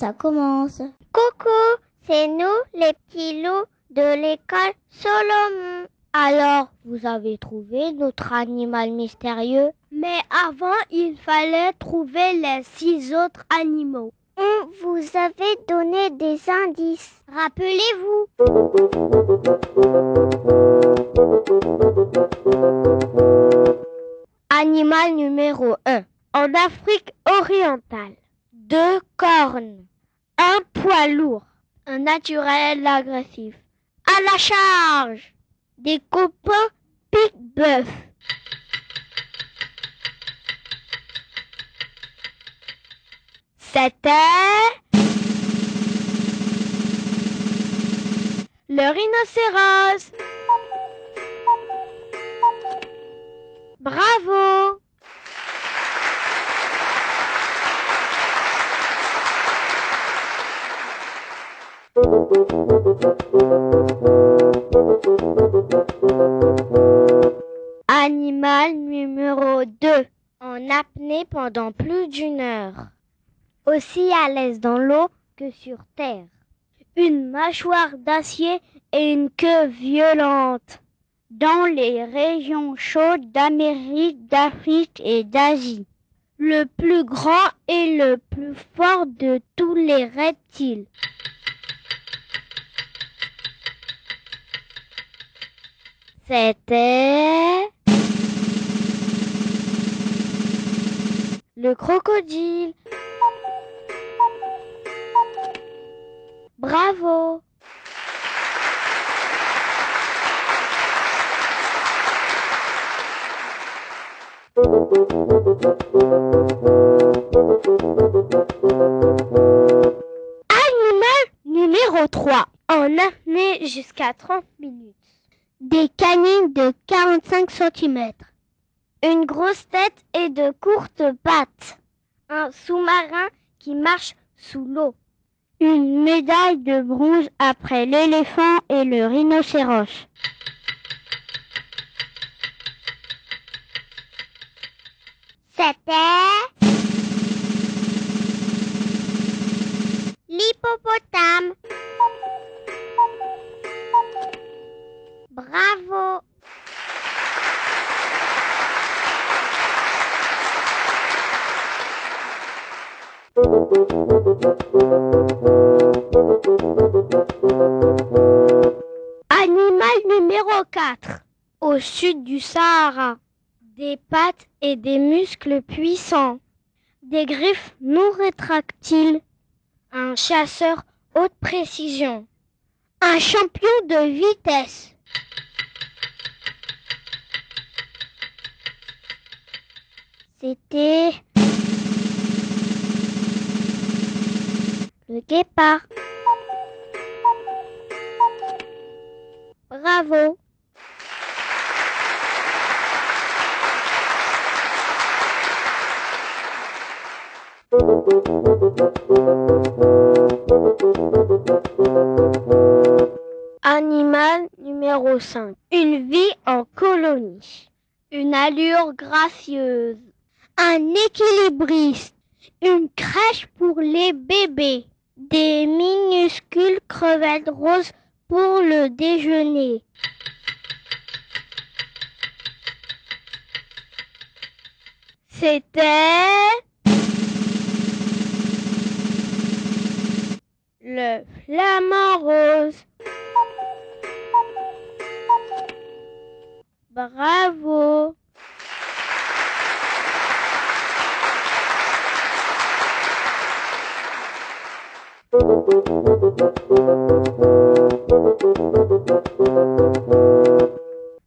Ça commence. Coucou, c'est nous les petits loups de l'école Solomon. Alors, vous avez trouvé notre animal mystérieux? Mais avant, il fallait trouver les six autres animaux. On vous avait donné des indices. Rappelez-vous. Animal numéro 1. En Afrique orientale. Deux cornes. Un poids lourd. Un naturel agressif. À la charge. Des copains pique-bœuf. C'était le rhinocéros. Bravo. Animal numéro 2. En apnée pendant plus d'une heure. Aussi à l'aise dans l'eau que sur terre. Une mâchoire d'acier et une queue violente. Dans les régions chaudes d'Amérique, d'Afrique et d'Asie. Le plus grand et le plus fort de tous les reptiles. C'était le crocodile. Bravo. Animal numéro 3. En apnée jusqu'à 30 minutes. Des canines de 45 cm. Une grosse tête et de courtes pattes. Un sous-marin qui marche sous l'eau. Une médaille de bronze après l'éléphant et le rhinocéros. C'était Animal numéro 4. Au sud du Sahara. Des pattes et des muscles puissants. Des griffes non rétractiles. Un chasseur haute précision. Un champion de vitesse. C'était Bravo. Animal numéro 5. Une vie en colonie. Une allure gracieuse. Un équilibriste. Une crèche pour les bébés. Des minuscules crevettes roses pour le déjeuner. C'était le flamant rose. Bravo.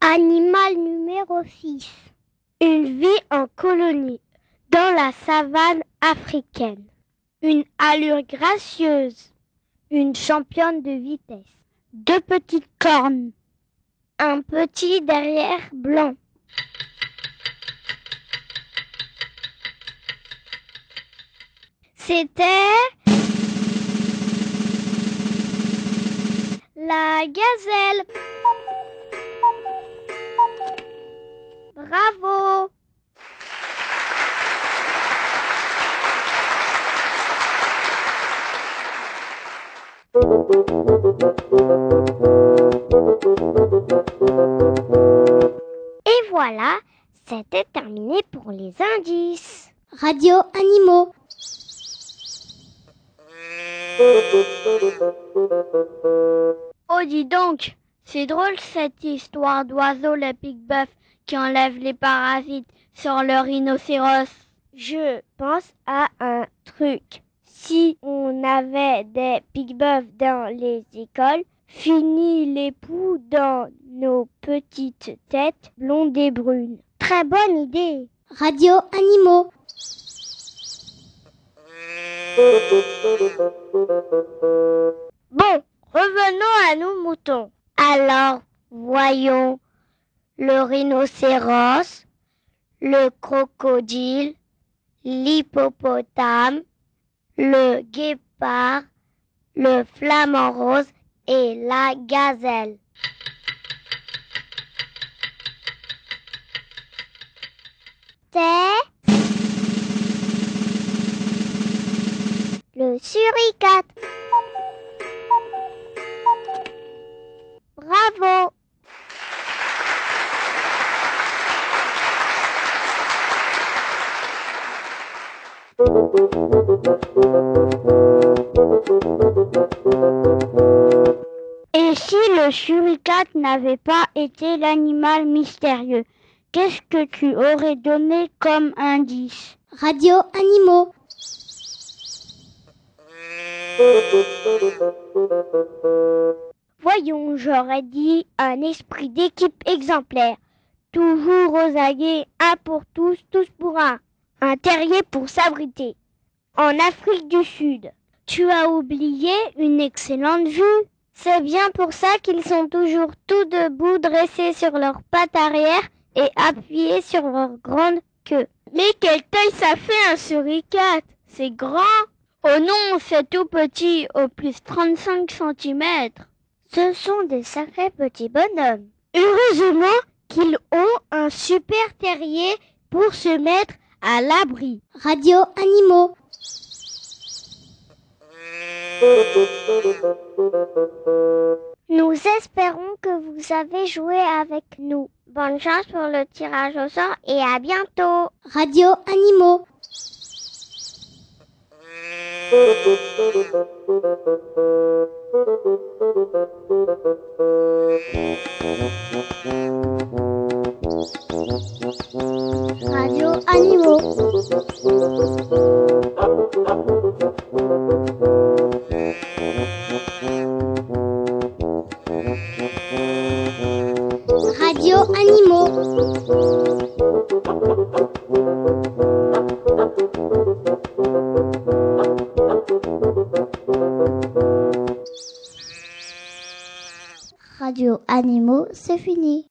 Animal numéro 6. Une vie en colonie dans la savane africaine. Une allure gracieuse. Une championne de vitesse. Deux petites cornes. Un petit derrière blanc. C'était la gazelle. Bravo. Et voilà, c'était terminé pour les indices. Radio Animaux. Oh, dis donc, c'est drôle cette histoire d'oiseau le pic-bœuf qui enlève les parasites sur le rhinocéros. Je pense à un truc. Si on avait des pic-bœufs dans les écoles, fini les poux dans nos petites têtes blondes et brunes. Très bonne idée. Radio Animaux. Bon, revenons à nos moutons. Alors, voyons le rhinocéros, le crocodile, l'hippopotame, le guépard, le flamant rose et la gazelle. Le suricate. Bravo. Et si le suricate n'avait pas été l'animal mystérieux, qu'est-ce que tu aurais donné comme indice Radio Animaux. Voyons, j'aurais dit un esprit d'équipe exemplaire. Toujours aux aguets, un pour tous, tous pour un. Un terrier pour s'abriter. En Afrique du Sud. Tu as oublié une excellente vue. C'est bien pour ça qu'ils sont toujours tout debout, dressés sur leurs pattes arrière et appuyés sur leur grande queue. Mais quelle taille ça fait un suricate C'est grand Oh non, c'est tout petit, au plus 35 cm. Ce sont des sacrés petits bonhommes. Heureusement qu'ils ont un super terrier pour se mettre à l'abri. Radio Animaux. Nous espérons que vous avez joué avec nous. Bonne chance pour le tirage au sort et à bientôt. Radio Animaux. Radio Animaux. Radio Animaux. Radio Animaux, c'est fini.